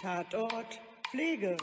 Tatort Pflege.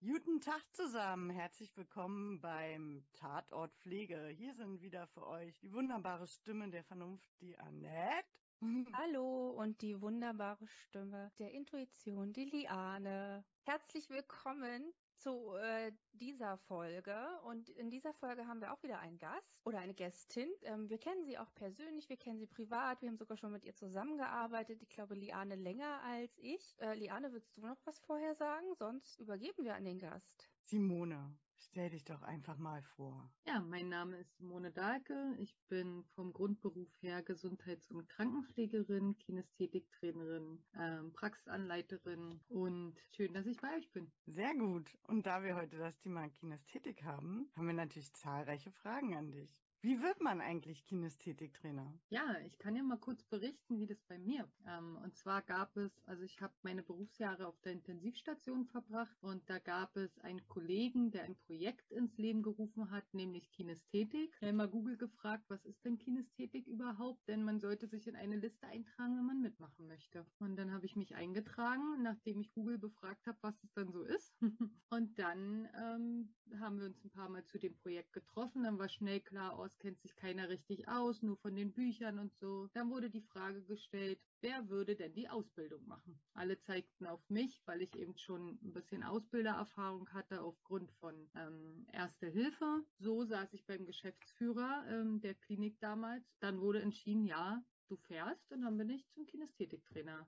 Guten Tag zusammen, herzlich willkommen beim Tatort Pflege. Hier sind wieder für euch die wunderbare Stimme der Vernunft, die Annette. Hallo und die wunderbare Stimme der Intuition, die Liane. Herzlich willkommen zu äh, dieser Folge. Und in dieser Folge haben wir auch wieder einen Gast oder eine Gästin. Ähm, wir kennen sie auch persönlich, wir kennen sie privat, wir haben sogar schon mit ihr zusammengearbeitet. Ich glaube, Liane länger als ich. Äh, Liane, willst du noch was vorher sagen? Sonst übergeben wir an den Gast. Simone, stell dich doch einfach mal vor. Ja, mein Name ist Simone Dahlke. Ich bin vom Grundberuf her Gesundheits- und Krankenpflegerin, Kinästhetiktrainerin, ähm, Praxisanleiterin und schön, dass ich bei euch bin. Sehr gut. Und da wir heute das Thema Kinästhetik haben, haben wir natürlich zahlreiche Fragen an dich. Wie wird man eigentlich Kinästhetiktrainer? Ja, ich kann ja mal kurz berichten, wie das bei mir. Ähm, und zwar gab es, also ich habe meine Berufsjahre auf der Intensivstation verbracht und da gab es einen Kollegen, der ein Projekt ins Leben gerufen hat, nämlich Kinästhetik. Ich habe mal Google gefragt, was ist denn Kinästhetik überhaupt? Denn man sollte sich in eine Liste eintragen, wenn man mitmachen möchte. Und dann habe ich mich eingetragen, nachdem ich Google befragt habe, was es dann so ist. und dann ähm, haben wir uns ein paar Mal zu dem Projekt getroffen. Dann war schnell klar, aus kennt sich keiner richtig aus, nur von den Büchern und so. Dann wurde die Frage gestellt, wer würde denn die Ausbildung machen? Alle zeigten auf mich, weil ich eben schon ein bisschen Ausbildererfahrung hatte aufgrund von ähm, Erste Hilfe. So saß ich beim Geschäftsführer ähm, der Klinik damals. Dann wurde entschieden, ja, du fährst und dann bin ich zum Kinästhetiktrainer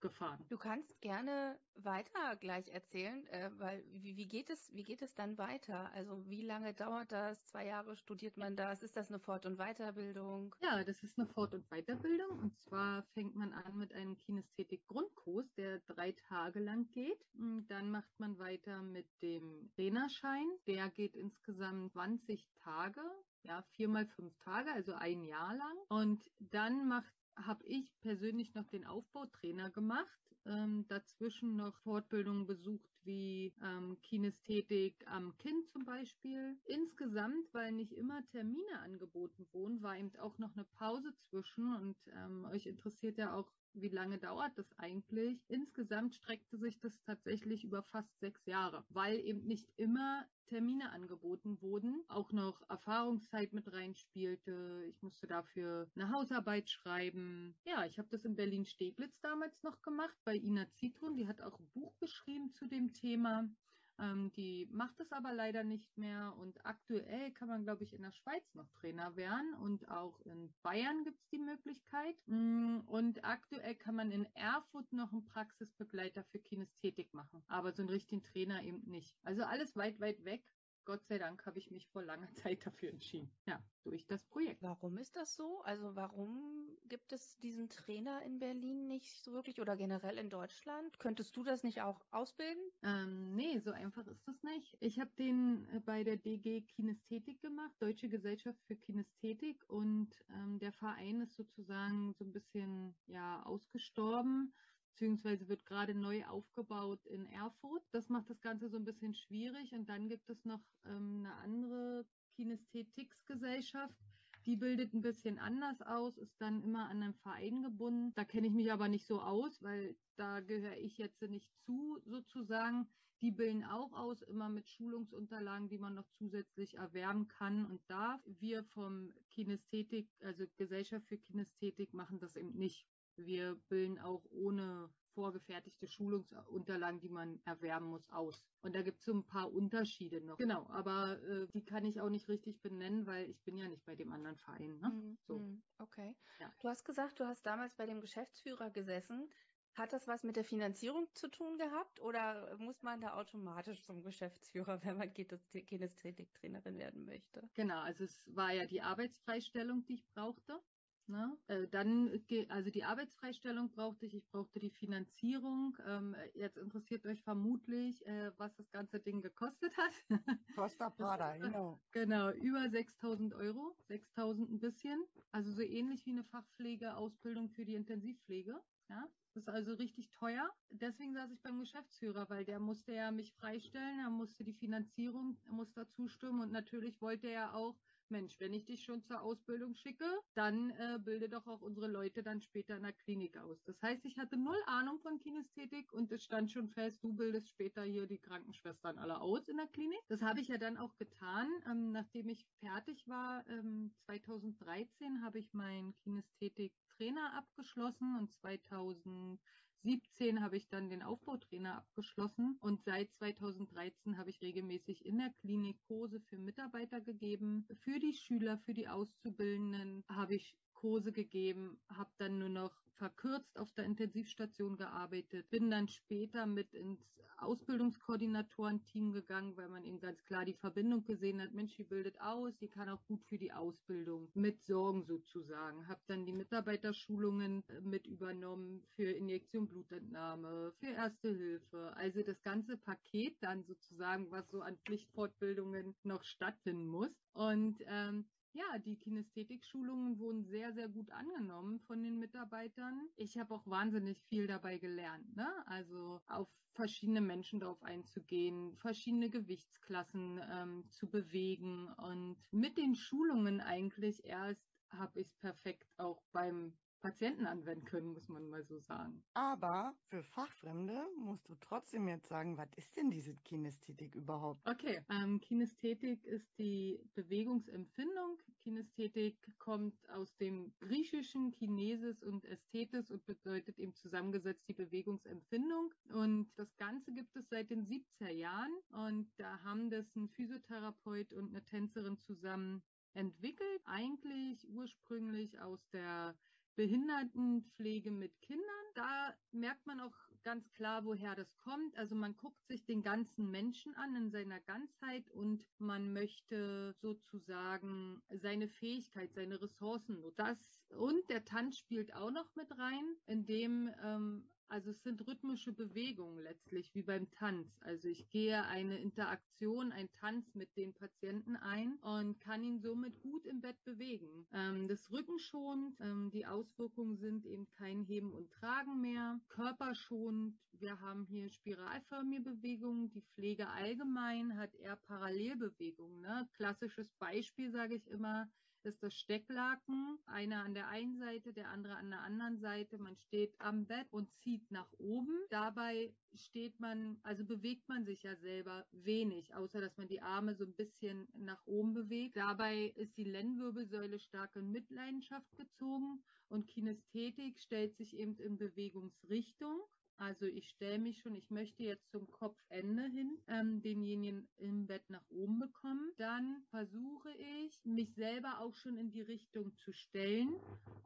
gefahren. Du kannst gerne weiter gleich erzählen, äh, weil wie, wie, geht es, wie geht es dann weiter? Also wie lange dauert das? Zwei Jahre studiert man das? Ist das eine Fort- und Weiterbildung? Ja, das ist eine Fort- und Weiterbildung. Und zwar fängt man an mit einem Kinästhetik-Grundkurs, der drei Tage lang geht. Und dann macht man weiter mit dem Trainerschein. Der geht insgesamt 20 Tage ja, vier mal fünf Tage, also ein Jahr lang. Und dann macht habe ich persönlich noch den Aufbautrainer gemacht, ähm, dazwischen noch Fortbildungen besucht wie ähm, Kinästhetik am Kind zum Beispiel. Insgesamt, weil nicht immer Termine angeboten wurden, war eben auch noch eine Pause zwischen und ähm, euch interessiert ja auch wie lange dauert das eigentlich? Insgesamt streckte sich das tatsächlich über fast sechs Jahre, weil eben nicht immer Termine angeboten wurden, auch noch Erfahrungszeit mit reinspielte. Ich musste dafür eine Hausarbeit schreiben. Ja, ich habe das in Berlin-Steglitz damals noch gemacht bei Ina Zitrun. Die hat auch ein Buch geschrieben zu dem Thema. Ähm, die macht es aber leider nicht mehr und aktuell kann man, glaube ich, in der Schweiz noch Trainer werden und auch in Bayern gibt es die Möglichkeit. Mm, und aktuell kann man in Erfurt noch einen Praxisbegleiter für Kinästhetik machen, aber so einen richtigen Trainer eben nicht. Also alles weit, weit weg. Gott sei Dank habe ich mich vor langer Zeit dafür entschieden. Ja, durch das Projekt. Warum ist das so? Also warum gibt es diesen Trainer in Berlin nicht so wirklich oder generell in Deutschland? Könntest du das nicht auch ausbilden? Ähm, nee, so einfach ist das nicht. Ich habe den äh, bei der DG Kinästhetik gemacht, Deutsche Gesellschaft für Kinästhetik und ähm, der Verein ist sozusagen so ein bisschen ja ausgestorben beziehungsweise wird gerade neu aufgebaut in Erfurt. Das macht das Ganze so ein bisschen schwierig. Und dann gibt es noch ähm, eine andere Kinästhetiksgesellschaft. Die bildet ein bisschen anders aus, ist dann immer an einen Verein gebunden. Da kenne ich mich aber nicht so aus, weil da gehöre ich jetzt nicht zu, sozusagen. Die bilden auch aus, immer mit Schulungsunterlagen, die man noch zusätzlich erwerben kann und darf. Wir vom Kinästhetik, also Gesellschaft für Kinästhetik, machen das eben nicht. Wir bilden auch ohne vorgefertigte Schulungsunterlagen, die man erwerben muss, aus. Und da gibt es so ein paar Unterschiede noch. Genau, aber äh, die kann ich auch nicht richtig benennen, weil ich bin ja nicht bei dem anderen Verein. Ne? Mm, so. Mm, okay. Ja. Du hast gesagt, du hast damals bei dem Geschäftsführer gesessen. Hat das was mit der Finanzierung zu tun gehabt oder muss man da automatisch zum Geschäftsführer, wenn man Kinästhetiktrainerin werden möchte? Genau, also es war ja die Arbeitsfreistellung, die ich brauchte. Ne? Äh, dann, also die Arbeitsfreistellung brauchte ich, ich brauchte die Finanzierung. Ähm, jetzt interessiert euch vermutlich, äh, was das ganze Ding gekostet hat. Costa Prada, genau. Genau, über 6000 Euro, 6000 ein bisschen. Also so ähnlich wie eine Fachpflegeausbildung für die Intensivpflege. Ja, das ist also richtig teuer. Deswegen saß ich beim Geschäftsführer, weil der musste ja mich freistellen, er musste die Finanzierung, er musste zustimmen und natürlich wollte er auch Mensch, wenn ich dich schon zur Ausbildung schicke, dann äh, bilde doch auch unsere Leute dann später in der Klinik aus. Das heißt, ich hatte null Ahnung von Kinästhetik und es stand schon fest, du bildest später hier die Krankenschwestern alle aus in der Klinik. Das habe ich ja dann auch getan. Ähm, nachdem ich fertig war, ähm, 2013 habe ich meinen Kinästhetik-Trainer abgeschlossen und 2000 2017 habe ich dann den Aufbautrainer abgeschlossen und seit 2013 habe ich regelmäßig in der Klinik Kurse für Mitarbeiter gegeben. Für die Schüler, für die Auszubildenden habe ich Kurse gegeben, habe dann nur noch verkürzt auf der Intensivstation gearbeitet, bin dann später mit ins Ausbildungskoordinatorenteam gegangen, weil man eben ganz klar die Verbindung gesehen hat, Mensch, die bildet aus, die kann auch gut für die Ausbildung mit sorgen sozusagen. Habe dann die Mitarbeiterschulungen äh, mit übernommen für Injektion Blutentnahme, für Erste Hilfe, also das ganze Paket dann sozusagen, was so an Pflichtfortbildungen noch stattfinden muss. Und ähm, ja, die Kinästhetik-Schulungen wurden sehr, sehr gut angenommen von den Mitarbeitern. Ich habe auch wahnsinnig viel dabei gelernt, ne? Also auf verschiedene Menschen darauf einzugehen, verschiedene Gewichtsklassen ähm, zu bewegen und mit den Schulungen eigentlich erst habe ich es perfekt auch beim Patienten anwenden können, muss man mal so sagen. Aber für Fachfremde musst du trotzdem jetzt sagen, was ist denn diese Kinästhetik überhaupt? Okay, ähm, Kinästhetik ist die Bewegungsempfindung. Kinästhetik kommt aus dem griechischen Kinesis und Ästhetis und bedeutet eben zusammengesetzt die Bewegungsempfindung. Und das Ganze gibt es seit den 70er Jahren und da haben das ein Physiotherapeut und eine Tänzerin zusammen entwickelt, eigentlich ursprünglich aus der Behindertenpflege mit Kindern. Da merkt man auch ganz klar, woher das kommt. Also man guckt sich den ganzen Menschen an in seiner Ganzheit und man möchte sozusagen seine Fähigkeit, seine Ressourcen. Das und der Tanz spielt auch noch mit rein, indem ähm, also es sind rhythmische Bewegungen letztlich, wie beim Tanz. Also ich gehe eine Interaktion, ein Tanz mit den Patienten ein und kann ihn somit gut im Bett bewegen. Ähm, das Rücken schont, ähm, die Auswirkungen sind eben kein Heben und Tragen mehr, körperschonend. Wir haben hier spiralförmige Bewegungen. Die Pflege allgemein hat eher Parallelbewegungen. Ne? Klassisches Beispiel sage ich immer, ist das Stecklaken. Einer an der einen Seite, der andere an der anderen Seite. Man steht am Bett und zieht nach oben. Dabei steht man, also bewegt man sich ja selber wenig, außer dass man die Arme so ein bisschen nach oben bewegt. Dabei ist die Lendenwirbelsäule stark in Mitleidenschaft gezogen und Kinästhetik stellt sich eben in Bewegungsrichtung. Also ich stelle mich schon, ich möchte jetzt zum Kopfende hin ähm, denjenigen im Bett nach oben bekommen. Dann versuche ich, mich selber auch schon in die Richtung zu stellen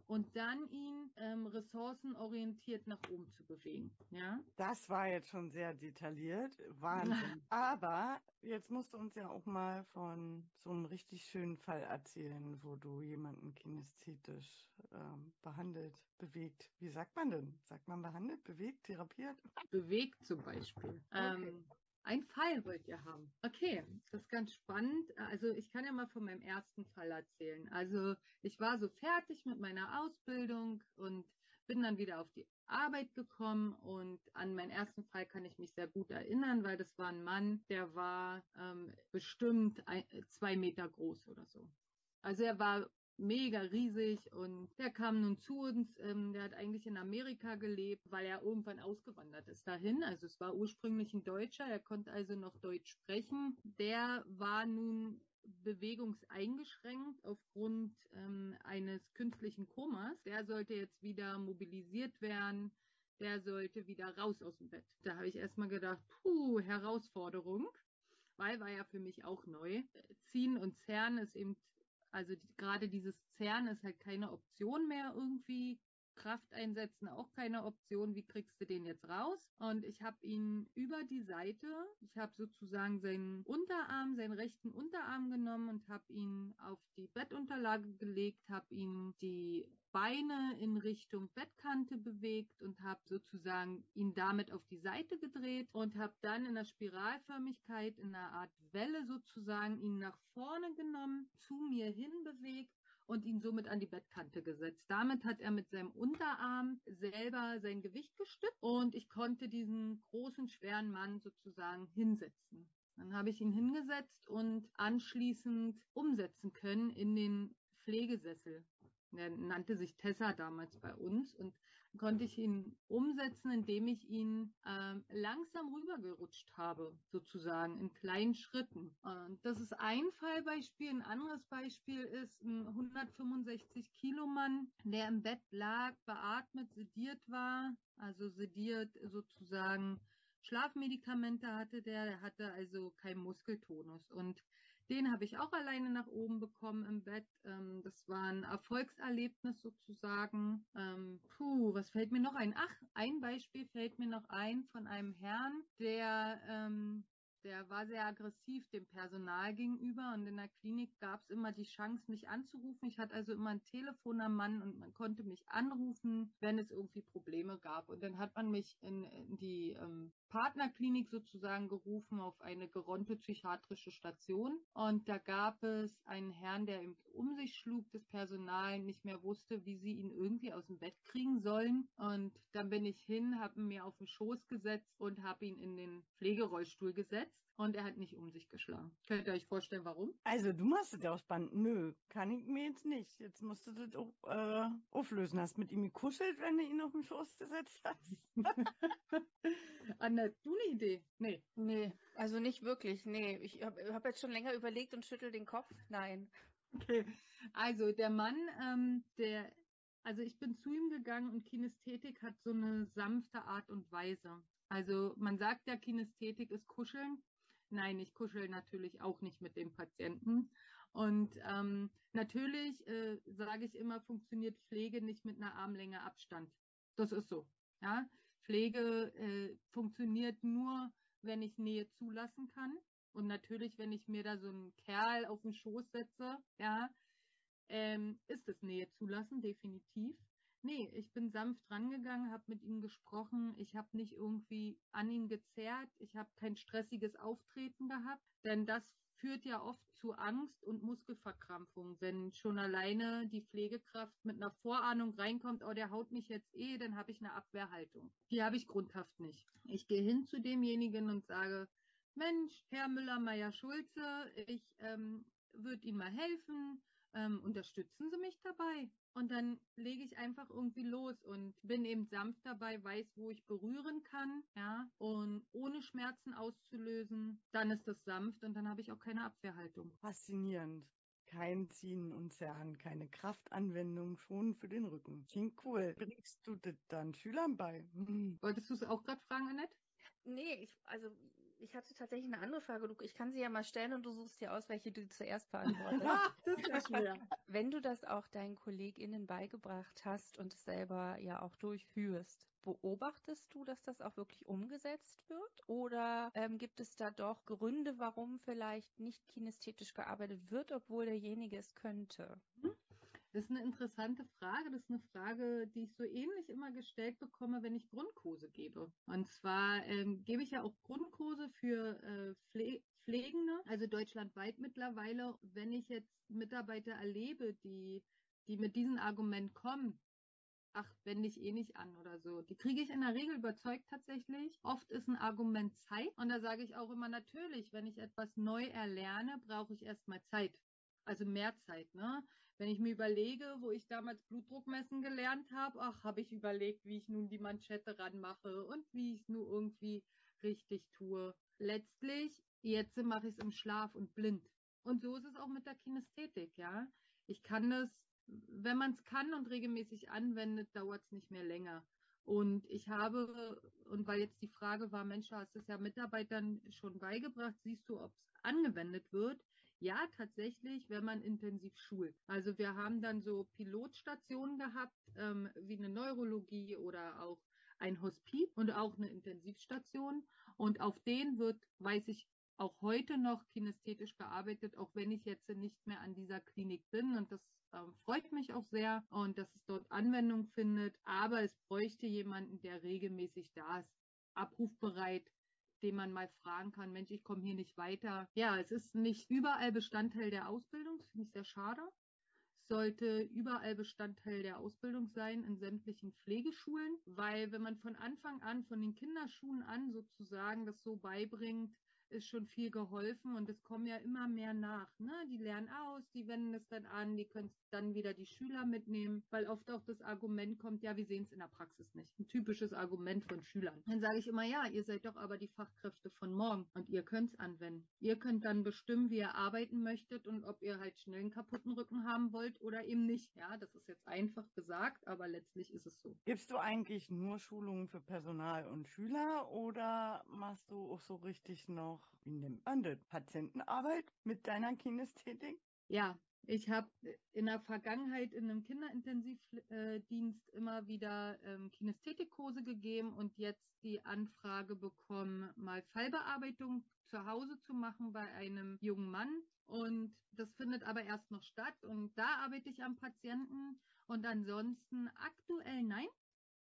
und dann ihn ähm, ressourcenorientiert nach oben zu bewegen. Ja? Das war jetzt schon sehr detailliert. Wahnsinn. Aber jetzt musst du uns ja auch mal von so einem richtig schönen Fall erzählen, wo du jemanden kinästhetisch ähm, behandelt, bewegt. Wie sagt man denn? Sagt man behandelt, bewegt, therapiert? Bewegt zum Beispiel. Okay. Ähm, ein Fall wollt ihr haben. Okay, das ist ganz spannend. Also ich kann ja mal von meinem ersten Fall erzählen. Also ich war so fertig mit meiner Ausbildung und bin dann wieder auf die Arbeit gekommen und an meinen ersten Fall kann ich mich sehr gut erinnern, weil das war ein Mann, der war ähm, bestimmt ein, zwei Meter groß oder so. Also er war mega riesig und der kam nun zu uns. Ähm, der hat eigentlich in Amerika gelebt, weil er irgendwann ausgewandert ist dahin. Also es war ursprünglich ein Deutscher, er konnte also noch Deutsch sprechen. Der war nun bewegungseingeschränkt aufgrund ähm, eines künstlichen Komas. Der sollte jetzt wieder mobilisiert werden. Der sollte wieder raus aus dem Bett. Da habe ich erstmal gedacht, puh, Herausforderung, weil war ja für mich auch neu. Ziehen und Zerren ist eben also die, gerade dieses Zerren ist halt keine Option mehr irgendwie. Kraft einsetzen auch keine Option. Wie kriegst du den jetzt raus? Und ich habe ihn über die Seite, ich habe sozusagen seinen Unterarm, seinen rechten Unterarm genommen und habe ihn auf die Bettunterlage gelegt, habe ihn die Beine in Richtung Bettkante bewegt und habe sozusagen ihn damit auf die Seite gedreht und habe dann in der Spiralförmigkeit in einer Art Welle sozusagen ihn nach vorne genommen, zu mir hin bewegt und ihn somit an die Bettkante gesetzt. Damit hat er mit seinem Unterarm selber sein Gewicht gestützt und ich konnte diesen großen, schweren Mann sozusagen hinsetzen. Dann habe ich ihn hingesetzt und anschließend umsetzen können in den Pflegesessel. Er nannte sich Tessa damals bei uns und konnte ich ihn umsetzen, indem ich ihn ähm, langsam rübergerutscht habe, sozusagen in kleinen Schritten. Und das ist ein Fallbeispiel. Ein anderes Beispiel ist ein 165 Kilo Mann, der im Bett lag, beatmet, sediert war, also sediert sozusagen Schlafmedikamente hatte der, der hatte also keinen Muskeltonus und den habe ich auch alleine nach oben bekommen im Bett. Ähm, das war ein Erfolgserlebnis sozusagen. Ähm, puh, was fällt mir noch ein? Ach, ein Beispiel fällt mir noch ein von einem Herrn, der ähm, der war sehr aggressiv dem Personal gegenüber und in der Klinik gab es immer die Chance, mich anzurufen. Ich hatte also immer ein Telefon am Mann und man konnte mich anrufen, wenn es irgendwie Probleme gab. Und dann hat man mich in, in die ähm, Partnerklinik sozusagen gerufen auf eine geronte psychiatrische Station. Und da gab es einen Herrn, der um sich schlug, das Personal nicht mehr wusste, wie sie ihn irgendwie aus dem Bett kriegen sollen. Und dann bin ich hin, habe ihn mir auf den Schoß gesetzt und habe ihn in den Pflegerollstuhl gesetzt und er hat nicht um sich geschlagen. Könnt ihr euch vorstellen, warum? Also du machst es ja auch spannend. Nö, kann ich mir jetzt nicht. Jetzt musst du das auch äh, auflösen. Hast mit ihm gekuschelt, wenn du ihn auf den Schoß gesetzt hast? Anna, du eine Idee? Nee. Nee, also nicht wirklich. Nee, ich habe hab jetzt schon länger überlegt und schüttel den Kopf. Nein. Okay, also der Mann, ähm, der also ich bin zu ihm gegangen und Kinästhetik hat so eine sanfte Art und Weise. Also man sagt ja, Kinästhetik ist Kuscheln. Nein, ich kuschel natürlich auch nicht mit dem Patienten. Und ähm, natürlich äh, sage ich immer, funktioniert Pflege nicht mit einer Armlänge Abstand. Das ist so. Ja? Pflege äh, funktioniert nur, wenn ich Nähe zulassen kann. Und natürlich, wenn ich mir da so einen Kerl auf den Schoß setze, ja, ähm, ist es Nähe zulassen, definitiv. Nee, ich bin sanft rangegangen, habe mit ihm gesprochen. Ich habe nicht irgendwie an ihn gezerrt. Ich habe kein stressiges Auftreten gehabt, denn das führt ja oft zu Angst und Muskelverkrampfung. Wenn schon alleine die Pflegekraft mit einer Vorahnung reinkommt, oh, der haut mich jetzt eh, dann habe ich eine Abwehrhaltung. Die habe ich grundhaft nicht. Ich gehe hin zu demjenigen und sage, Mensch, Herr Müller-Meyer-Schulze, ich ähm, würde Ihnen mal helfen ähm, unterstützen Sie mich dabei? Und dann lege ich einfach irgendwie los und bin eben sanft dabei, weiß, wo ich berühren kann, ja, und ohne Schmerzen auszulösen, dann ist das sanft und dann habe ich auch keine Abwehrhaltung. Faszinierend. Kein Ziehen und Zerren, keine Kraftanwendung, schon für den Rücken. Klingt cool. Bringst du das dann Schülern bei? Hm. Wolltest du es auch gerade fragen, Annette? Nee, ich, also ich hatte tatsächlich eine andere Frage. Ich kann sie ja mal stellen und du suchst dir aus, welche du zuerst beantwortest. das ist schwer. Wenn du das auch deinen KollegInnen beigebracht hast und es selber ja auch durchführst, beobachtest du, dass das auch wirklich umgesetzt wird? Oder ähm, gibt es da doch Gründe, warum vielleicht nicht kinästhetisch gearbeitet wird, obwohl derjenige es könnte? Hm? Das ist eine interessante Frage. Das ist eine Frage, die ich so ähnlich immer gestellt bekomme, wenn ich Grundkurse gebe. Und zwar ähm, gebe ich ja auch Grundkurse für äh, Pfle Pflegende, also deutschlandweit mittlerweile. Wenn ich jetzt Mitarbeiter erlebe, die, die mit diesem Argument kommen, ach, wende ich eh nicht an oder so. Die kriege ich in der Regel überzeugt tatsächlich. Oft ist ein Argument Zeit. Und da sage ich auch immer natürlich, wenn ich etwas neu erlerne, brauche ich erstmal Zeit. Also mehr Zeit, ne? Wenn ich mir überlege, wo ich damals Blutdruck messen gelernt habe, ach, habe ich überlegt, wie ich nun die Manschette ranmache und wie ich es nur irgendwie richtig tue. Letztlich, jetzt mache ich es im Schlaf und blind. Und so ist es auch mit der Kinästhetik, ja. Ich kann das, wenn man es kann und regelmäßig anwendet, dauert es nicht mehr länger. Und ich habe, und weil jetzt die Frage war, Mensch, hast du es ja Mitarbeitern schon beigebracht, siehst du, ob es angewendet wird? Ja, tatsächlich, wenn man intensiv schult. Also wir haben dann so Pilotstationen gehabt, ähm, wie eine Neurologie oder auch ein Hospiz und auch eine Intensivstation. Und auf denen wird, weiß ich, auch heute noch kinästhetisch gearbeitet, auch wenn ich jetzt nicht mehr an dieser Klinik bin. Und das ähm, freut mich auch sehr und dass es dort Anwendung findet. Aber es bräuchte jemanden, der regelmäßig da ist, abrufbereit, den man mal fragen kann, Mensch, ich komme hier nicht weiter. Ja, es ist nicht überall Bestandteil der Ausbildung, finde ich sehr schade. sollte überall Bestandteil der Ausbildung sein in sämtlichen Pflegeschulen, weil wenn man von Anfang an, von den Kinderschuhen an sozusagen das so beibringt, ist schon viel geholfen und es kommen ja immer mehr nach. Ne? Die lernen aus, die wenden es dann an, die können dann wieder die Schüler mitnehmen, weil oft auch das Argument kommt, ja, wir sehen es in der Praxis nicht. Ein typisches Argument von Schülern. Dann sage ich immer, ja, ihr seid doch aber die Fachkräfte von morgen und ihr könnt es anwenden. Ihr könnt dann bestimmen, wie ihr arbeiten möchtet und ob ihr halt schnell einen kaputten Rücken haben wollt oder eben nicht. Ja, das ist jetzt einfach gesagt, aber letztlich ist es so. Gibst du eigentlich nur Schulungen für Personal und Schüler oder machst du auch so richtig noch, wie nennt man das, Patientenarbeit mit deiner Kinästhetik? Ja, ich habe in der Vergangenheit in einem Kinderintensivdienst immer wieder ähm, Kinästhetikkurse gegeben und jetzt die Anfrage bekommen, mal Fallbearbeitung zu Hause zu machen bei einem jungen Mann. Und das findet aber erst noch statt. Und da arbeite ich am Patienten. Und ansonsten aktuell nein.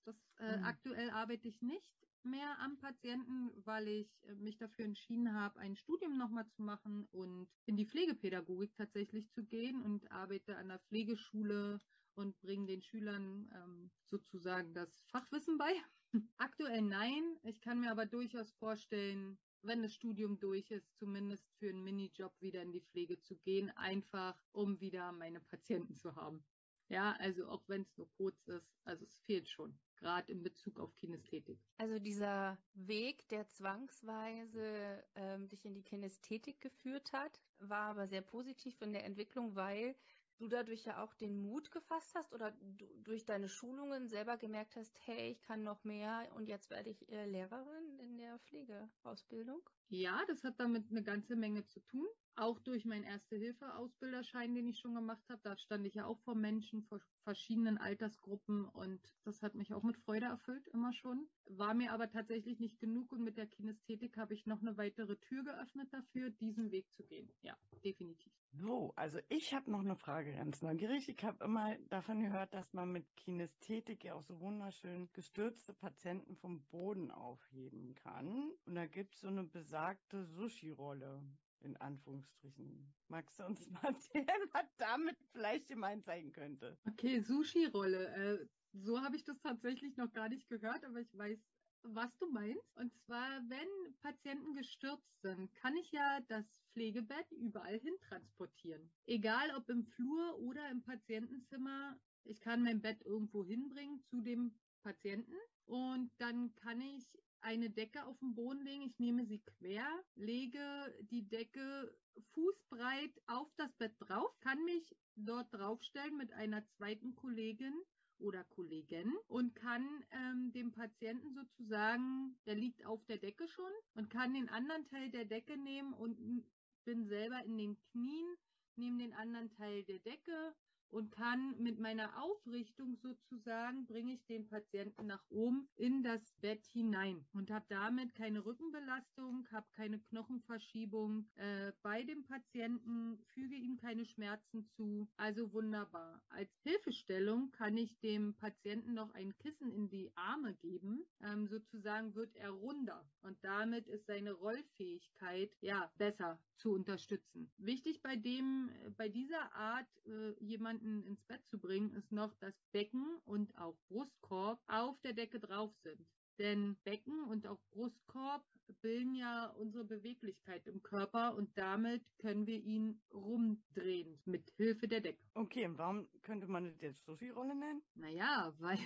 Das, äh, mhm. Aktuell arbeite ich nicht mehr am Patienten, weil ich äh, mich dafür entschieden habe, ein Studium nochmal zu machen und in die Pflegepädagogik tatsächlich zu gehen und arbeite an der Pflegeschule und bringe den Schülern ähm, sozusagen das Fachwissen bei. Aktuell nein. Ich kann mir aber durchaus vorstellen, wenn das Studium durch ist, zumindest für einen Minijob wieder in die Pflege zu gehen, einfach um wieder meine Patienten zu haben. Ja, also auch wenn es nur kurz ist, also es fehlt schon gerade in Bezug auf Kinästhetik. Also dieser Weg, der zwangsweise ähm, dich in die Kinästhetik geführt hat, war aber sehr positiv in der Entwicklung, weil du dadurch ja auch den Mut gefasst hast oder du durch deine Schulungen selber gemerkt hast, hey, ich kann noch mehr und jetzt werde ich äh, Lehrerin in der Pflegeausbildung? Ja, das hat damit eine ganze Menge zu tun. Auch durch meinen Erste-Hilfe-Ausbilderschein, den ich schon gemacht habe. Da stand ich ja auch vor Menschen, vor verschiedenen Altersgruppen und das hat mich auch mit Freude erfüllt, immer schon. War mir aber tatsächlich nicht genug und mit der Kinästhetik habe ich noch eine weitere Tür geöffnet dafür, diesen Weg zu gehen. Ja, definitiv. So, also ich habe noch eine Frage ganz neugierig. Ich habe immer davon gehört, dass man mit Kinästhetik ja auch so wunderschön gestürzte Patienten vom Boden aufheben kann. Und da gibt es so eine besagte Sushi-Rolle in Anführungsstrichen. Magst du uns mal erzählen, was damit vielleicht gemeint sein könnte? Okay, Sushi-Rolle. Äh, so habe ich das tatsächlich noch gar nicht gehört, aber ich weiß, was du meinst. Und zwar, wenn Patienten gestürzt sind, kann ich ja das Pflegebett überall hin transportieren. Egal ob im Flur oder im Patientenzimmer. Ich kann mein Bett irgendwo hinbringen zu dem Patienten und dann kann ich eine Decke auf den Boden legen. Ich nehme sie quer, lege die Decke fußbreit auf das Bett drauf, kann mich dort draufstellen mit einer zweiten Kollegin oder Kollegin und kann ähm, dem Patienten sozusagen, der liegt auf der Decke schon und kann den anderen Teil der Decke nehmen und bin selber in den Knien, nehme den anderen Teil der Decke und kann mit meiner Aufrichtung sozusagen, bringe ich den Patienten nach oben in das Bett hinein und habe damit keine Rückenbelastung, habe keine Knochenverschiebung äh, bei dem Patienten, füge ihm keine Schmerzen zu. Also wunderbar. Als Hilfestellung kann ich dem Patienten noch ein Kissen in die Arme geben. Ähm, sozusagen wird er runder und damit ist seine Rollfähigkeit ja besser zu unterstützen. Wichtig bei dem, bei dieser Art äh, jemand jemanden ins Bett zu bringen, ist noch, dass Becken und auch Brustkorb auf der Decke drauf sind. Denn Becken und auch Brustkorb bilden ja unsere Beweglichkeit im Körper und damit können wir ihn rumdrehen mit Hilfe der Decke. Okay, und warum könnte man das jetzt Sushi-Rolle nennen? Naja, weil,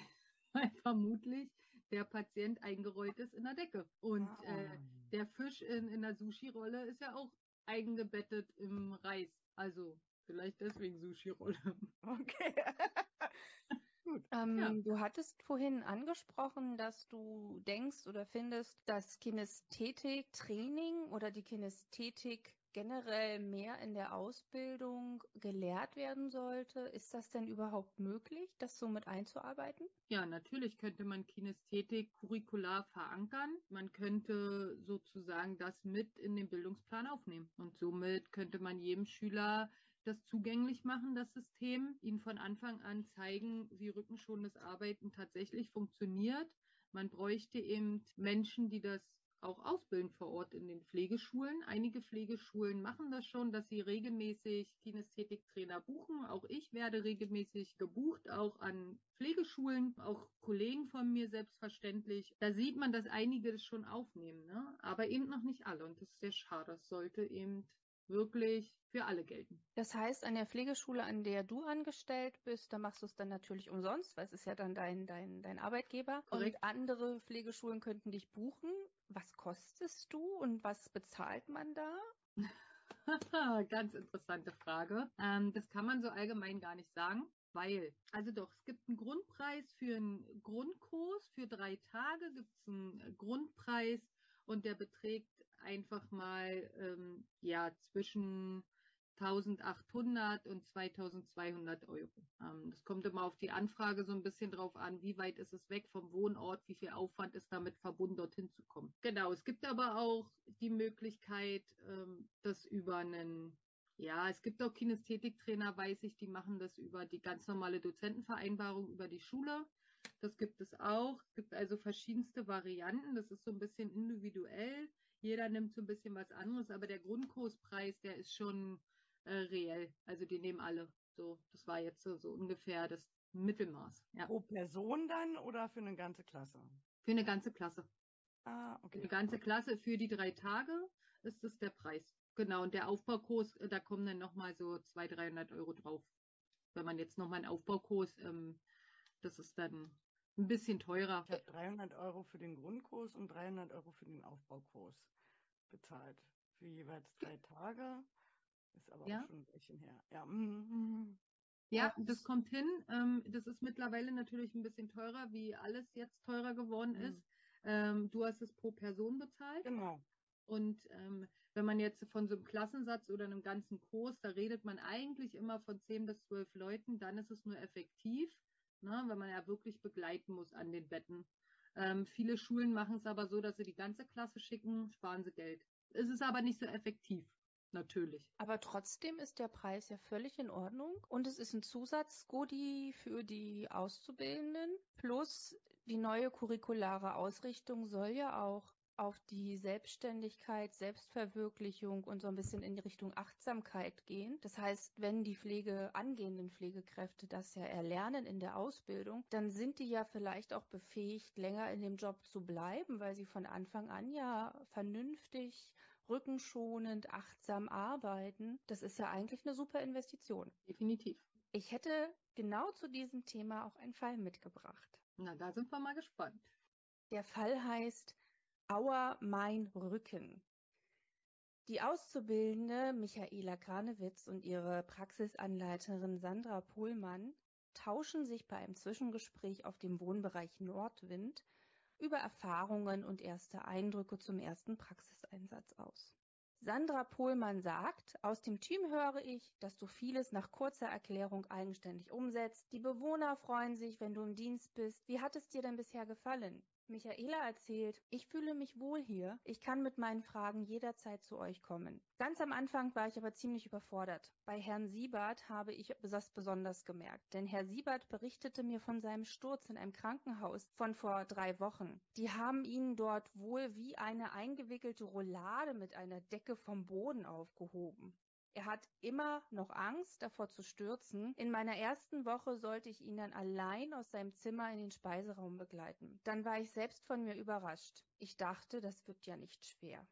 weil vermutlich der Patient eingerollt ist in der Decke. Und ah. äh, der Fisch in, in der Sushi-Rolle ist ja auch eingebettet im Reis. Also Vielleicht deswegen Sushi-Rolle. Okay. Gut. Ähm, ja. Du hattest vorhin angesprochen, dass du denkst oder findest, dass Kinästhetik-Training oder die Kinästhetik generell mehr in der Ausbildung gelehrt werden sollte. Ist das denn überhaupt möglich, das so mit einzuarbeiten? Ja, natürlich könnte man Kinästhetik curricular verankern. Man könnte sozusagen das mit in den Bildungsplan aufnehmen. Und somit könnte man jedem Schüler das zugänglich machen, das System, ihnen von Anfang an zeigen, wie rückenschonendes Arbeiten tatsächlich funktioniert. Man bräuchte eben Menschen, die das auch ausbilden vor Ort in den Pflegeschulen. Einige Pflegeschulen machen das schon, dass sie regelmäßig Kinästhetiktrainer buchen. Auch ich werde regelmäßig gebucht, auch an Pflegeschulen, auch Kollegen von mir selbstverständlich. Da sieht man, dass einige das schon aufnehmen, ne? aber eben noch nicht alle. Und das ist sehr schade. Das sollte eben wirklich für alle gelten. Das heißt, an der Pflegeschule, an der du angestellt bist, da machst du es dann natürlich umsonst, weil es ist ja dann dein, dein, dein Arbeitgeber. Korrekt. Und andere Pflegeschulen könnten dich buchen. Was kostest du und was bezahlt man da? Ganz interessante Frage. Ähm, das kann man so allgemein gar nicht sagen. Weil, also doch, es gibt einen Grundpreis für einen Grundkurs. Für drei Tage gibt es einen Grundpreis und der beträgt einfach mal ähm, ja zwischen 1800 und 2200 Euro. Ähm, das kommt immer auf die Anfrage so ein bisschen drauf an, wie weit ist es weg vom Wohnort, wie viel Aufwand ist damit verbunden, dorthin zu kommen. Genau, es gibt aber auch die Möglichkeit, ähm, das über einen ja, es gibt auch Kinästhetiktrainer, weiß ich, die machen das über die ganz normale Dozentenvereinbarung über die Schule. Das gibt es auch. Es gibt also verschiedenste Varianten. Das ist so ein bisschen individuell. Jeder nimmt so ein bisschen was anderes, aber der Grundkurspreis, der ist schon äh, reell. Also die nehmen alle. So, das war jetzt so, so ungefähr das Mittelmaß. Ja. Pro Person dann oder für eine ganze Klasse? Für eine ganze Klasse. Ah, Für okay. eine ganze Klasse für die drei Tage ist das der Preis. Genau, und der Aufbaukurs, äh, da kommen dann nochmal so 200, 300 Euro drauf. Wenn man jetzt nochmal einen Aufbaukurs, ähm, das ist dann ein bisschen teurer. Ich habe 300 Euro für den Grundkurs und 300 Euro für den Aufbaukurs bezahlt. Für jeweils drei Tage. Ist aber Ja. auch schon ein bisschen her. Ja. mhm. Ja, Ja. das kommt hin. Ähm, das ist mittlerweile natürlich ein bisschen teurer, wie alles jetzt teurer geworden Mhm. ist. Ähm, du hast es pro Person bezahlt. Genau. Und ähm, wenn man jetzt von so einem Klassensatz oder einem ganzen Kurs, da redet man eigentlich immer von 10 bis 12 Leuten, dann ist es nur effektiv, ne, wenn man ja wirklich begleiten muss an den Betten. Ähm, viele Schulen machen es aber so, dass sie die ganze Klasse schicken, sparen sie Geld. Es ist aber nicht so effektiv, natürlich. Aber trotzdem ist der Preis ja völlig in Ordnung und es ist ein Zusatzgoodie für die Auszubildenden. Plus die neue curriculare Ausrichtung soll ja auch auf die Selbstständigkeit, Selbstverwirklichung und so ein bisschen in die Richtung Achtsamkeit gehen. Das heißt, wenn die Pflege, angehenden Pflegekräfte das ja erlernen in der Ausbildung, dann sind die ja vielleicht auch befähigt, länger in dem Job zu bleiben, weil sie von Anfang an ja vernünftig rückenschonend, achtsam arbeiten. Das ist ja eigentlich eine super Investition. Definitiv. Ich hätte genau zu diesem Thema auch einen Fall mitgebracht. Na, da sind wir mal gespannt. Der Fall heißt Aua mein Rücken. Die Auszubildende Michaela Kranewitz und ihre Praxisanleiterin Sandra Pohlmann tauschen sich bei einem Zwischengespräch auf dem Wohnbereich Nordwind über Erfahrungen und erste Eindrücke zum ersten Praxiseinsatz aus. Sandra Pohlmann sagt, aus dem Team höre ich, dass du vieles nach kurzer Erklärung eigenständig umsetzt. Die Bewohner freuen sich, wenn du im Dienst bist. Wie hat es dir denn bisher gefallen? Michaela erzählt, ich fühle mich wohl hier. Ich kann mit meinen Fragen jederzeit zu euch kommen. Ganz am Anfang war ich aber ziemlich überfordert. Bei Herrn Siebert habe ich das besonders gemerkt, denn Herr Siebert berichtete mir von seinem Sturz in einem Krankenhaus von vor drei Wochen. Die haben ihn dort wohl wie eine eingewickelte Roulade mit einer Decke vom Boden aufgehoben. Er hat immer noch Angst, davor zu stürzen. In meiner ersten Woche sollte ich ihn dann allein aus seinem Zimmer in den Speiseraum begleiten. Dann war ich selbst von mir überrascht. Ich dachte, das wird ja nicht schwer.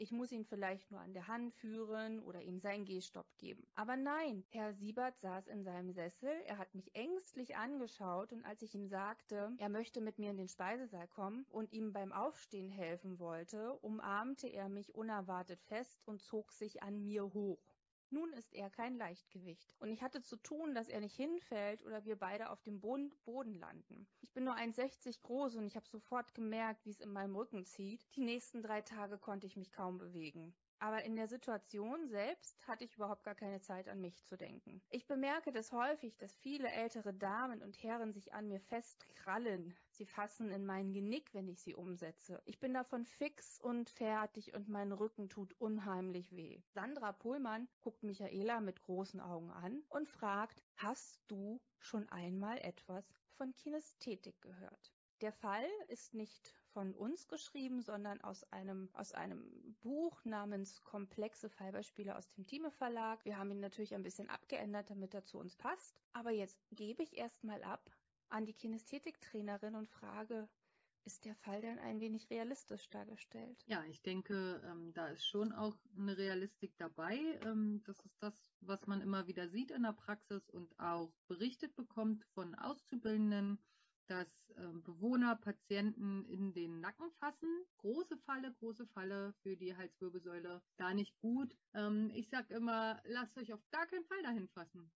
Ich muss ihn vielleicht nur an der Hand führen oder ihm seinen Gehstopp geben. Aber nein, Herr Siebert saß in seinem Sessel, er hat mich ängstlich angeschaut und als ich ihm sagte, er möchte mit mir in den Speisesaal kommen und ihm beim Aufstehen helfen wollte, umarmte er mich unerwartet fest und zog sich an mir hoch. Nun ist er kein Leichtgewicht. Und ich hatte zu tun, dass er nicht hinfällt oder wir beide auf dem Boden, landen. Ich bin nur 1,60 groß und ich habe sofort gemerkt, wie es in meinem Rücken zieht. Die nächsten drei Tage konnte ich mich kaum bewegen. Aber in der Situation selbst hatte ich überhaupt gar keine Zeit an mich zu denken. Ich bemerke das häufig, dass viele ältere Damen und Herren sich an mir festkrallen. Sie fassen in mein Genick, wenn ich sie umsetze. Ich bin davon fix und fertig und mein Rücken tut unheimlich weh. Sandra Pullmann guckt Michaela mit großen Augen an und fragt, hast du schon einmal etwas von Kinästhetik gehört? Der Fall ist nicht von uns geschrieben, sondern aus einem, aus einem Buch namens Komplexe Fallbeispiele aus dem Thieme Verlag. Wir haben ihn natürlich ein bisschen abgeändert, damit er zu uns passt. Aber jetzt gebe ich erstmal ab an die Kinästhetiktrainerin und frage, ist der Fall dann ein wenig realistisch dargestellt? Ja, ich denke, ähm, da ist schon auch eine Realistik dabei. Ähm, das ist das, was man immer wieder sieht in der Praxis und auch berichtet bekommt von Auszubildenden, dass ähm, Bewohner Patienten in den Nacken fassen. Große Falle, große Falle für die Halswirbelsäule. Gar nicht gut. Ähm, ich sage immer, lasst euch auf gar keinen Fall dahin fassen.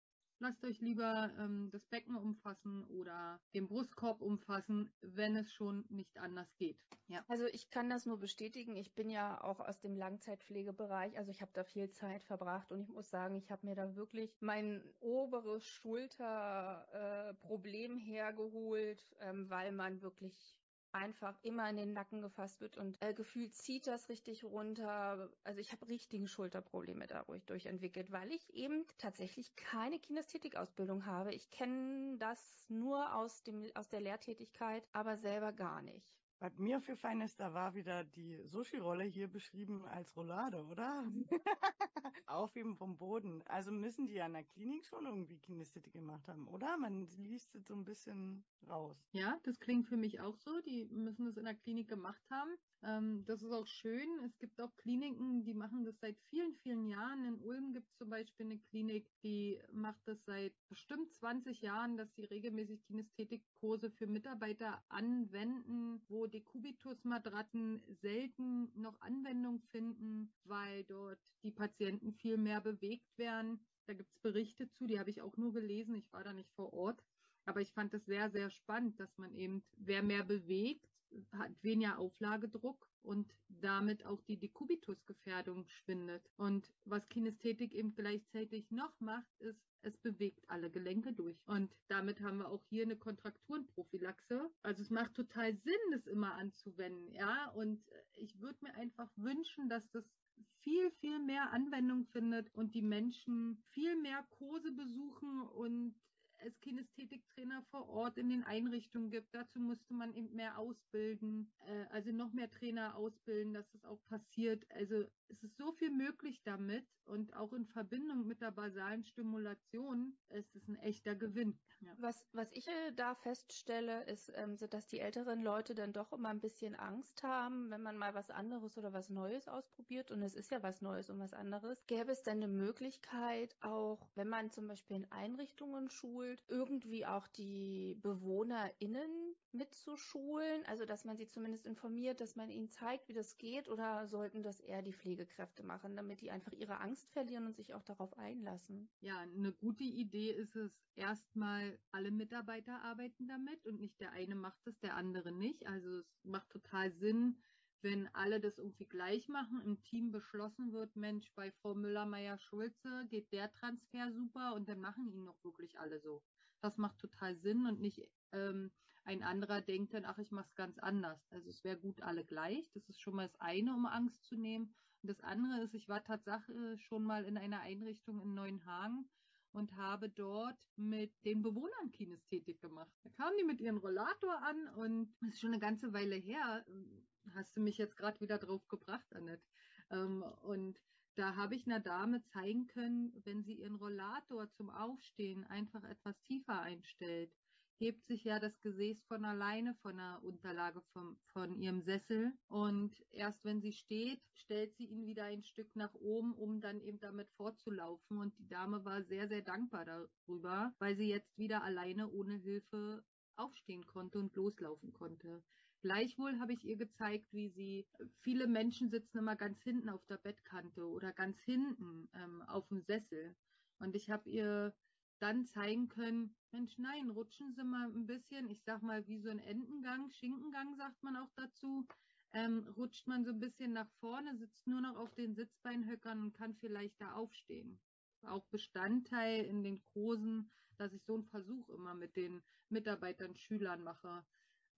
Lasst euch lieber ähm, das Becken umfassen oder den Brustkorb umfassen, wenn es schon nicht anders geht. Ja. Also ich kann das nur bestätigen. Ich bin ja auch aus dem Langzeitpflegebereich. Also ich habe da viel Zeit verbracht und ich muss sagen, ich habe mir da wirklich mein oberes Schulterproblem äh, hergeholt, ähm, weil man wirklich einfach immer in den Nacken gefasst wird und äh, gefühlt zieht das richtig runter. Also ich habe richtige Schulterprobleme dadurch durchentwickelt, weil ich eben tatsächlich keine Kinästhetikausbildung habe. Ich kenne das nur aus dem aus der Lehrtätigkeit, aber selber gar nicht. Was mir aufgefallen ist, da war wieder die Sushi-Rolle hier beschrieben als Roulade, oder? Aufheben vom Boden. Also müssen die ja in der Klinik schon irgendwie Kinästhetik gemacht haben, oder? Man liest es so ein bisschen raus. Ja, das klingt für mich auch so. Die müssen das in der Klinik gemacht haben. Ähm, das ist auch schön. Es gibt auch Kliniken, die machen das seit vielen, vielen Jahren. In Ulm gibt es zum Beispiel eine Klinik, die macht das seit bestimmt 20 Jahren, dass sie regelmäßig Kinästhetikkurse für Mitarbeiter anwenden, wo Dekubitus-Matratzen selten noch Anwendung finden, weil dort die Patienten viel mehr bewegt werden. Da gibt es Berichte zu, die habe ich auch nur gelesen. Ich war da nicht vor Ort. Aber ich fand es sehr, sehr spannend, dass man eben, wer mehr bewegt, hat weniger Auflagedruck und damit auch die Dekubitusgefährdung schwindet. Und was Kinästhetik eben gleichzeitig noch macht, ist, es bewegt alle Gelenke durch. Und damit haben wir auch hier eine Kontrakturenprophylaxe. Also es macht total Sinn, das immer anzuwenden, ja. Und ich würde mir einfach wünschen, dass das viel, viel mehr Anwendung findet und die Menschen viel mehr Kurse besuchen und es Kinästhetiktrainer vor Ort in den Einrichtungen gibt. Dazu müsste man eben mehr ausbilden, äh, also noch mehr Trainer ausbilden, dass das auch passiert. Also es ist so viel möglich damit und auch in Verbindung mit der basalen Stimulation ist es ein echter Gewinn. Ja. Was, was ich äh, da feststelle, ist, ähm, dass die älteren Leute dann doch immer ein bisschen Angst haben, wenn man mal was anderes oder was Neues ausprobiert. Und es ist ja was Neues und was anderes. Gäbe es denn eine Möglichkeit, auch wenn man zum Beispiel in Einrichtungen schult, irgendwie auch die BewohnerInnen mitzuschulen? Also, dass man sie zumindest informiert, dass man ihnen zeigt, wie das geht? Oder sollten das eher die Pflegekräfte machen, damit die einfach ihre Angst verlieren und sich auch darauf einlassen? Ja, eine gute Idee ist es, erstmal alle Mitarbeiter arbeiten damit und nicht der eine macht es, der andere nicht. Also es macht total Sinn, wenn alle das irgendwie gleich machen, im Team beschlossen wird, Mensch, bei Frau Müller-Meyer-Schulze geht der Transfer super und dann machen ihn noch wirklich alle so. Das macht total Sinn und nicht ähm, ein anderer denkt dann, ach, ich mache es ganz anders. Also es wäre gut alle gleich. Das ist schon mal das eine, um Angst zu nehmen. Und das andere ist, ich war tatsächlich schon mal in einer Einrichtung in Neuenhagen und habe dort mit den Bewohnern Kinästhetik gemacht. Da kamen die mit ihrem Rollator an und das ist schon eine ganze Weile her. Hast du mich jetzt gerade wieder drauf gebracht, Annette? Ähm, und da habe ich einer Dame zeigen können, wenn sie ihren Rollator zum Aufstehen einfach etwas tiefer einstellt, hebt sich ja das Gesäß von alleine von der Unterlage vom, von ihrem Sessel. Und erst wenn sie steht, stellt sie ihn wieder ein Stück nach oben, um dann eben damit fortzulaufen. Und die Dame war sehr, sehr dankbar darüber, weil sie jetzt wieder alleine ohne Hilfe aufstehen konnte und loslaufen konnte. Gleichwohl habe ich ihr gezeigt, wie sie, viele Menschen sitzen immer ganz hinten auf der Bettkante oder ganz hinten ähm, auf dem Sessel. Und ich habe ihr dann zeigen können, Mensch, nein, rutschen Sie mal ein bisschen, ich sag mal, wie so ein Entengang, Schinkengang sagt man auch dazu, ähm, rutscht man so ein bisschen nach vorne, sitzt nur noch auf den Sitzbeinhöckern und kann vielleicht da aufstehen. Auch Bestandteil in den Kursen, dass ich so einen Versuch immer mit den Mitarbeitern, Schülern mache.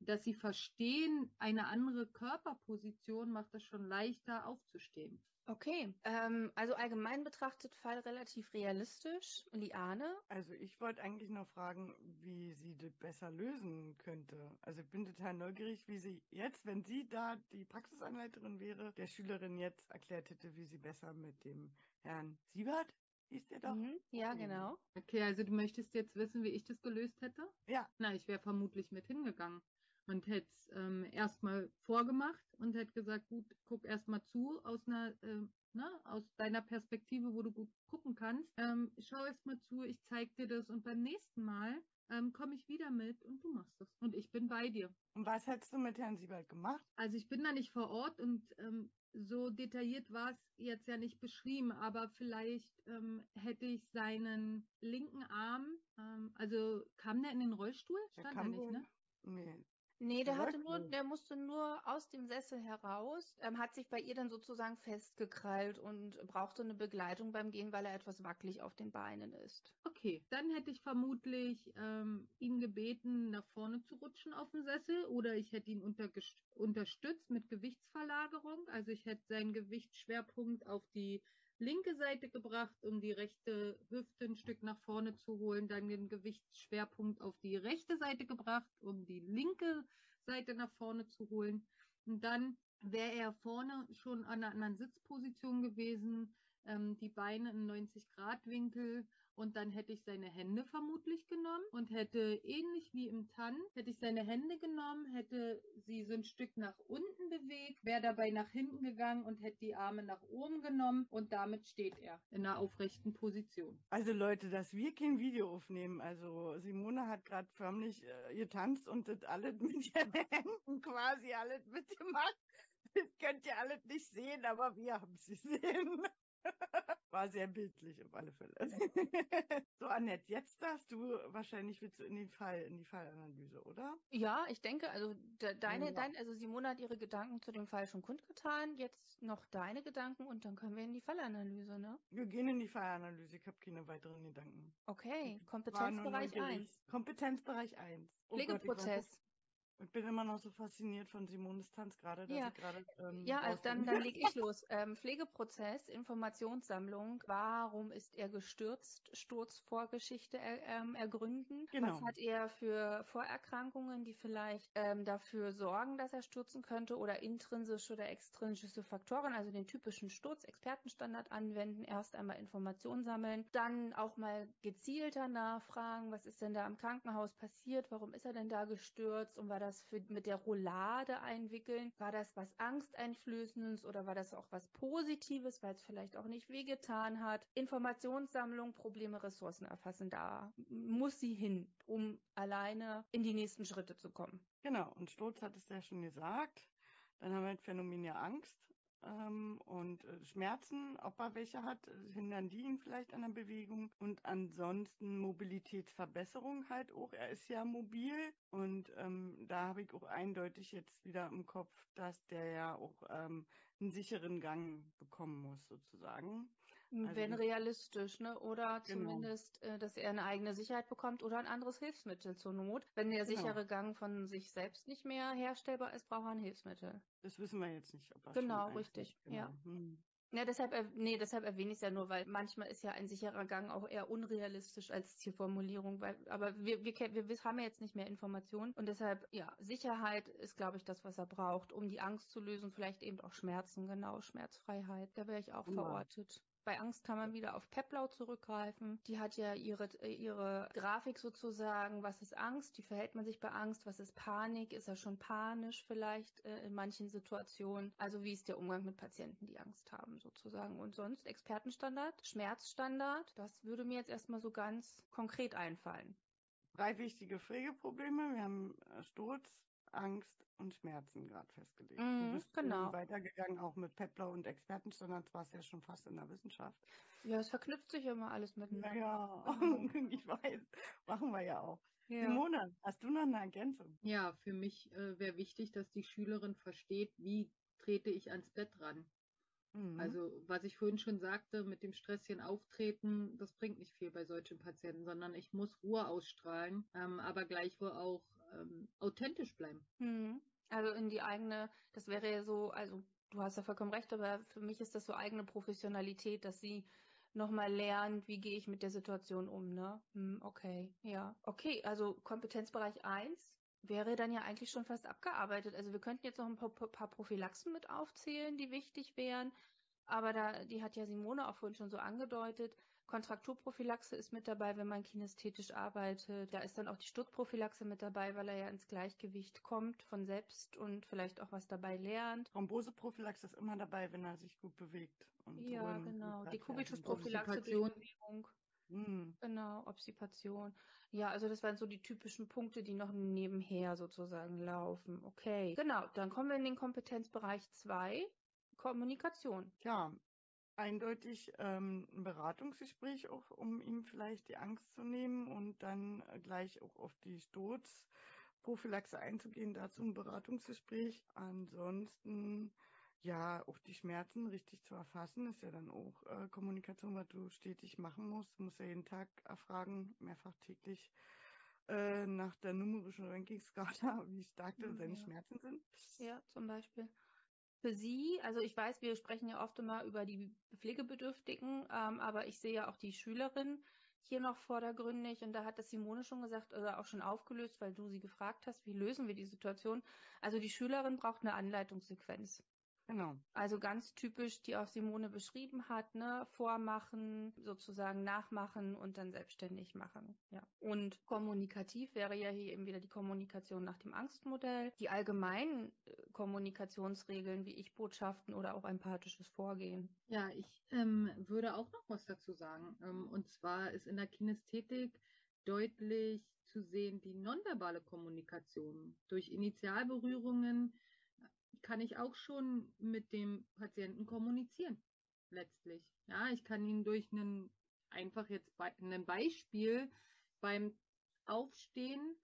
Dass sie verstehen, eine andere Körperposition macht es schon leichter aufzustehen. Okay, ähm, also allgemein betrachtet Fall relativ realistisch. Liane? Also ich wollte eigentlich noch fragen, wie sie das besser lösen könnte. Also ich bin total neugierig, wie sie jetzt, wenn sie da die Praxisanleiterin wäre, der Schülerin jetzt erklärt hätte, wie sie besser mit dem Herrn Siebert, hieß der doch? Mhm, ja, genau. Okay, also du möchtest jetzt wissen, wie ich das gelöst hätte? Ja, Na, ich wäre vermutlich mit hingegangen und hätte es ähm, erstmal vorgemacht und hätte gesagt, gut, guck erstmal zu aus einer, äh, ne, aus deiner Perspektive, wo du gut gucken kannst. Ähm, schau erstmal zu, ich zeig dir das und beim nächsten Mal ähm, komme ich wieder mit und du machst das. Und ich bin bei dir. und was hättest du mit Herrn Siebert gemacht? Also ich bin da nicht vor Ort und ähm, so detailliert war es jetzt ja nicht beschrieben, aber vielleicht ähm, hätte ich seinen linken Arm, ähm, also kam der in den Rollstuhl? Stand er nicht, ne? Nee. Nee, der hatte nur, der musste nur aus dem Sessel heraus, ähm, hat sich bei ihr dann sozusagen festgekrallt und brauchte eine Begleitung beim Gehen, weil er etwas wackelig auf den Beinen ist. Okay, dann hätte ich vermutlich ähm, ihn gebeten, nach vorne zu rutschen auf dem Sessel oder ich hätte ihn unterstützt mit Gewichtsverlagerung. Also ich hätte seinen Gewichtsschwerpunkt auf die linke Seite gebracht, um die rechte Hüfte ein Stück nach vorne zu holen, dann den Gewichtsschwerpunkt auf die rechte Seite gebracht, um die linke Seite nach vorne zu holen. Und dann wäre er vorne schon an einer anderen Sitzposition gewesen, ähm, die Beine in 90-Grad-Winkel und dann hätte ich seine Hände vermutlich genommen und hätte ähnlich wie im Tann, hätte ich seine Hände genommen, hätte sie so ein Stück nach unten bewegt, wäre dabei nach hinten gegangen und hätte die Arme nach oben genommen und damit steht er in einer aufrechten Position. Also Leute, dass wir kein Video aufnehmen. Also Simone hat gerade förmlich äh, getanzt und das alles mit ihren Händen quasi alles mitgemacht. Das könnt ihr alles nicht sehen, aber wir haben es gesehen. War sehr bildlich auf alle Fälle. so, Annette, jetzt darfst du wahrscheinlich willst du in den Fall, in die Fallanalyse, oder? Ja, ich denke, also de deine, Ja. dein, also Simone hat ihre Gedanken zu dem Fall schon kundgetan, jetzt noch deine Gedanken und dann können wir in die Fallanalyse, ne? Wir gehen in die Fallanalyse. Ich habe keine weiteren Gedanken. Okay, Kompetenzbereich neugierig. 1. Kompetenzbereich 1. Oh Pflegeprozess. Ich bin immer noch so fasziniert von Simones Tanz gerade, dass Ja. ich gerade ähm, Ja, also dann, dann leg ich los. Ähm, Pflegeprozess, Informationssammlung. Warum ist er gestürzt? Sturzvorgeschichte ähm, ergründen. Genau. Was hat er für Vorerkrankungen, die vielleicht ähm, dafür sorgen, dass er stürzen könnte oder intrinsische oder extrinsische Faktoren, also den typischen Sturz-Expertenstandard anwenden. Erst einmal Informationen sammeln, dann auch mal gezielter nachfragen, was ist denn da im Krankenhaus passiert? Warum ist er denn da gestürzt? Und war das für, mit der Roulade einwickeln? War das was Angsteinflößendes oder war das auch was Positives, weil es vielleicht auch nicht wehgetan hat? Informationssammlung, Probleme, Ressourcen erfassen, da muss sie hin, um alleine in die nächsten Schritte zu kommen. Genau, und Sturz hat es ja schon gesagt. Dann haben wir das Phänomen ja Angst ähm, und äh, Schmerzen, ob er welche hat, äh, hindern die ihn vielleicht an der Bewegung. Und ansonsten Mobilitätsverbesserung halt auch. Er ist ja mobil und ähm, da habe ich auch eindeutig jetzt wieder im Kopf, dass der ja auch ähm, einen sicheren Gang bekommen muss, sozusagen. Also Wenn realistisch, ne? Oder Genau. zumindest, äh, dass er eine eigene Sicherheit bekommt oder ein anderes Hilfsmittel zur Not. Wenn der Genau. sichere Gang von sich selbst nicht mehr herstellbar ist, braucht er ein Hilfsmittel. Das wissen wir jetzt nicht, ob Genau, richtig, hat. ja. Genau. Hm. Ja, deshalb, nee, deshalb erwähne ich es ja nur, weil manchmal ist ja ein sicherer Gang auch eher unrealistisch als Zielformulierung, weil, aber wir, wir, wir, haben ja jetzt nicht mehr Informationen und deshalb, ja, Sicherheit ist, glaube ich, das, was er braucht, um die Angst zu lösen, vielleicht eben auch Schmerzen, genau, Schmerzfreiheit, da wäre ich auch Genau. verortet. Bei Angst kann man wieder auf Peplau zurückgreifen. Die hat ja ihre, ihre Grafik sozusagen. Was ist Angst? Wie verhält man sich bei Angst? Was ist Panik? Ist er schon panisch vielleicht äh, in manchen Situationen? Also wie ist der Umgang mit Patienten, die Angst haben sozusagen? Und sonst Expertenstandard, Schmerzstandard. Das würde mir jetzt erstmal so ganz konkret einfallen. Drei wichtige Pflegeprobleme. Wir haben äh, Sturz, Angst und Schmerzen gerade festgelegt. Mhm, du bist genau. weitergegangen, auch mit Peplau und Expertenstandards war es ja schon fast in der Wissenschaft. Ja, es verknüpft sich ja immer alles miteinander. Naja, ich weiß, machen wir ja auch. Ja. Simone, hast du noch eine Ergänzung? Ja, für mich äh, wäre wichtig, dass die Schülerin versteht, wie trete ich ans Bett ran. Mhm. Also, was ich vorhin schon sagte, mit dem Stresschen auftreten, das bringt nicht viel bei solchen Patienten, sondern ich muss Ruhe ausstrahlen, ähm, aber gleichwohl auch ähm, authentisch bleiben. Hm. Also in die eigene, das wäre ja so, also du hast ja vollkommen recht, aber für mich ist das so eigene Professionalität, dass sie nochmal lernt, wie gehe ich mit der Situation um, ne? Hm, okay, ja. Okay, also Kompetenzbereich 1 wäre dann ja eigentlich schon fast abgearbeitet. Also wir könnten jetzt noch ein paar, paar Prophylaxen mit aufzählen, die wichtig wären. Aber da, die hat ja Simone auch vorhin schon so angedeutet. Kontrakturprophylaxe ist mit dabei, wenn man kinästhetisch arbeitet. Da ist dann auch die Sturzprophylaxe mit dabei, weil er ja ins Gleichgewicht kommt von selbst und vielleicht auch was dabei lernt. Thromboseprophylaxe ist immer dabei, wenn er sich gut bewegt. ja, genau. Die Kubitusprophylaxe durch Bewegung. Genau, Obstipation. Ja, also das waren so die typischen Punkte, die noch nebenher sozusagen laufen. Okay, genau. Dann kommen wir in den Kompetenzbereich 2, Kommunikation. Ja, eindeutig ähm, ein Beratungsgespräch auch, um ihm vielleicht die Angst zu nehmen und dann gleich auch auf die Sturzprophylaxe einzugehen, dazu ein Beratungsgespräch. Ansonsten ja, auch die Schmerzen richtig zu erfassen, ist ja dann auch äh, Kommunikation, was du stetig machen musst. Du musst ja jeden Tag erfragen, mehrfach täglich, äh, nach der numerischen Rankingskala, wie stark denn seine ja. Schmerzen sind. Ja, zum Beispiel für Sie, also ich weiß, wir sprechen ja oft immer über die Pflegebedürftigen, ähm, aber ich sehe ja auch die Schülerin hier noch vordergründig und da hat das Simone schon gesagt oder auch schon aufgelöst, weil du sie gefragt hast, wie lösen wir die Situation. Also die Schülerin braucht eine Anleitungssequenz. Genau. Also ganz typisch, die auch Simone beschrieben hat, ne, vormachen, sozusagen nachmachen und dann selbstständig machen. Ja. Und kommunikativ wäre ja hier eben wieder die Kommunikation nach dem Angstmodell, die allgemeinen äh, Kommunikationsregeln wie Ich-Botschaften oder auch empathisches Vorgehen. Ja, ich ähm, würde auch noch was dazu sagen. Ähm, und zwar ist in der Kinästhetik deutlich zu sehen die nonverbale Kommunikation durch Initialberührungen kann ich auch schon mit dem Patienten kommunizieren, letztlich. Ja, ich kann ihn durch einen, einfach jetzt bei, ein Beispiel beim Aufstehen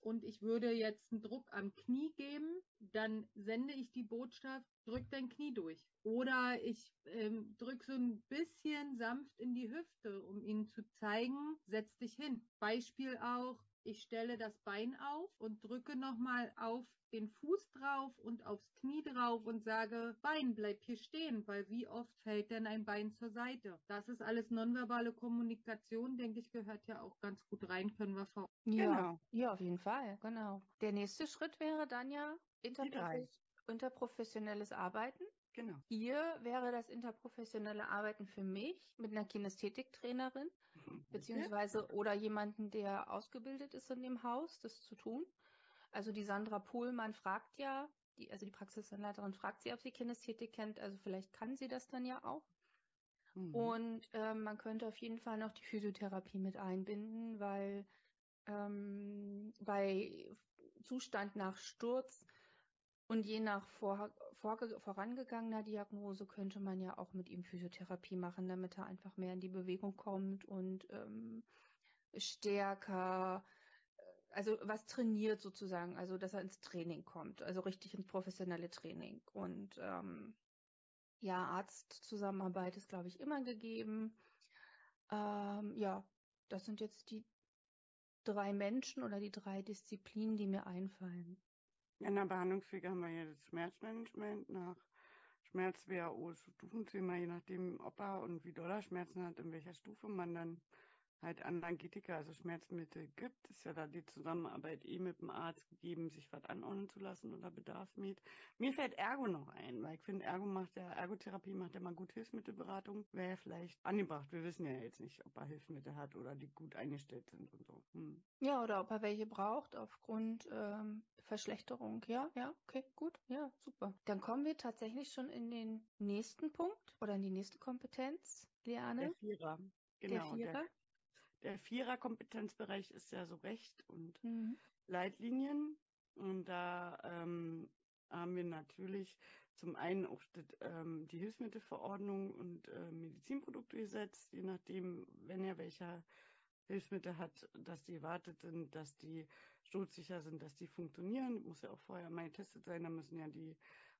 und ich würde jetzt einen Druck am Knie geben, dann sende ich die Botschaft, drück dein Knie durch. Oder ich ähm, drück so ein bisschen sanft in die Hüfte, um ihnen zu zeigen, setz dich hin. Beispiel auch, ich stelle das Bein auf und drücke nochmal auf den Fuß drauf und aufs Knie drauf und sage, Bein, bleib hier stehen, weil wie oft fällt denn ein Bein zur Seite? Das ist alles nonverbale Kommunikation, denke ich, gehört ja auch ganz gut rein, können wir vor. Ja, genau. ja, auf jeden Fall, genau. Der nächste Schritt wäre dann ja interprofes interprofessionelles Arbeiten. Genau. Hier wäre das interprofessionelle Arbeiten für mich mit einer Kinästhetiktrainerin. Beziehungsweise oder jemanden, der ausgebildet ist in dem Haus, das zu tun. Also die Sandra Pohlmann fragt ja, die, also die Praxisanleiterin fragt sie, ob sie Kinästhetik kennt, also vielleicht kann sie das dann ja auch. Mhm. Und ähm, man könnte auf jeden Fall noch die Physiotherapie mit einbinden, weil ähm, bei Zustand nach Sturz und je nach vor, vor, vorangegangener Diagnose könnte man ja auch mit ihm Physiotherapie machen, damit er einfach mehr in die Bewegung kommt und ähm, stärker also was trainiert sozusagen, also dass er ins Training kommt, also richtig ins professionelle Training. Und ähm, ja, Arztzusammenarbeit ist, glaube ich, immer gegeben. Ähm, ja, das sind jetzt die drei Menschen oder die drei Disziplinen, die mir einfallen. In der Behandlungspflege haben wir ja das Schmerzmanagement. Nach Schmerz WHO Stufenthema, je nachdem, ob er und wie doll er Schmerzen hat, in welcher Stufe man dann halt Analgetika, also Schmerzmittel gibt, ist ja da die Zusammenarbeit eh mit dem Arzt gegeben, sich was anordnen zu lassen oder Bedarfsmed. Mir fällt Ergo noch ein, weil ich finde, Ergo macht ja, Ergotherapie macht ja mal gut Hilfsmittelberatung, wäre ja vielleicht angebracht. Wir wissen ja jetzt nicht, ob er Hilfsmittel hat oder die gut eingestellt sind und so. Hm. Ja, oder ob er welche braucht aufgrund ähm, Verschlechterung. Ja, ja, okay, gut, ja, super. Dann kommen wir tatsächlich schon in den nächsten Punkt oder in die nächste Kompetenz, Liane. Der Vierer. Genau, der Vierer. Der, der Vierer-Kompetenzbereich ist ja so Recht und mhm. Leitlinien. Und da ähm, haben wir natürlich zum einen auch das, ähm, die Hilfsmittelverordnung und äh, Medizinproduktegesetz, je nachdem, wenn er welcher Hilfsmittel hat, dass die wartet sind, dass die sturzsicher sind, dass die funktionieren. Muss ja auch vorher mal getestet sein, da müssen ja die